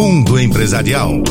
Mundo Empresarial.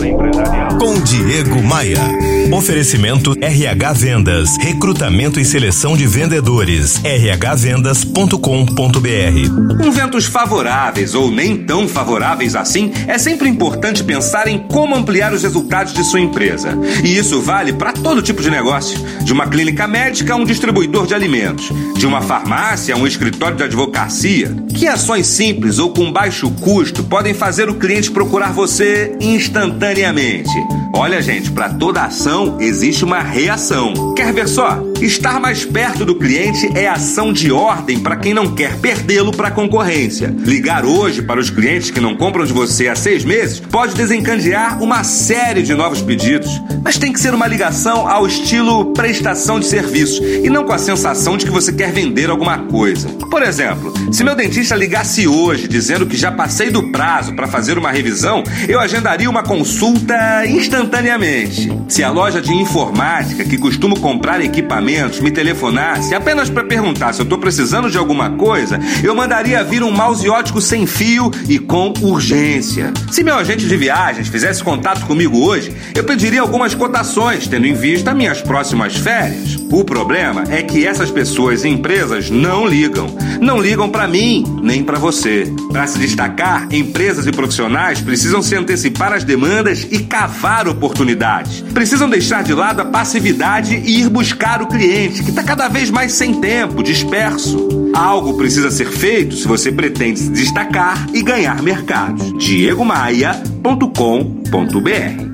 Com Diego Maia. Oferecimento RH Vendas. Recrutamento e seleção de vendedores. rhvendas.com.br. Com ventos favoráveis ou nem tão favoráveis assim, é sempre importante pensar em como ampliar os resultados de sua empresa. E isso vale para todo tipo de negócio, de uma clínica médica a um distribuidor de alimentos, de uma farmácia a um escritório de advocacia. Que ações simples ou com baixo custo podem fazer o cliente procurar você instantaneamente? Olha, gente, para toda ação existe uma reação. Quer ver só? Estar mais perto do cliente é ação de ordem para quem não quer perdê-lo para a concorrência. Ligar hoje para os clientes que não compram de você há seis meses pode desencadear uma série de novos pedidos. Mas tem que ser uma ligação ao estilo prestação de serviço e não com a sensação de que você quer vender alguma coisa. Por exemplo, se meu dentista ligasse hoje dizendo que já passei do prazo para fazer uma revisão, eu agendaria uma consulta instantaneamente. Se a loja de informática que costuma comprar equipamentos me telefonasse apenas para perguntar se eu estou precisando de alguma coisa, eu mandaria vir um mouse ótico sem fio e com urgência. Se meu agente de viagens fizesse contato comigo hoje, eu pediria algumas cotações, tendo em vista minhas próximas férias. O problema é que essas pessoas e empresas não ligam. Não ligam para mim, nem para você. Para se destacar, empresas e profissionais precisam se antecipar às demandas e cavar oportunidades. Precisam deixar de lado a passividade e ir buscar o cliente, que está cada vez mais sem tempo, disperso. Algo precisa ser feito se você pretende se destacar e ganhar mercados. diegomaia.com.br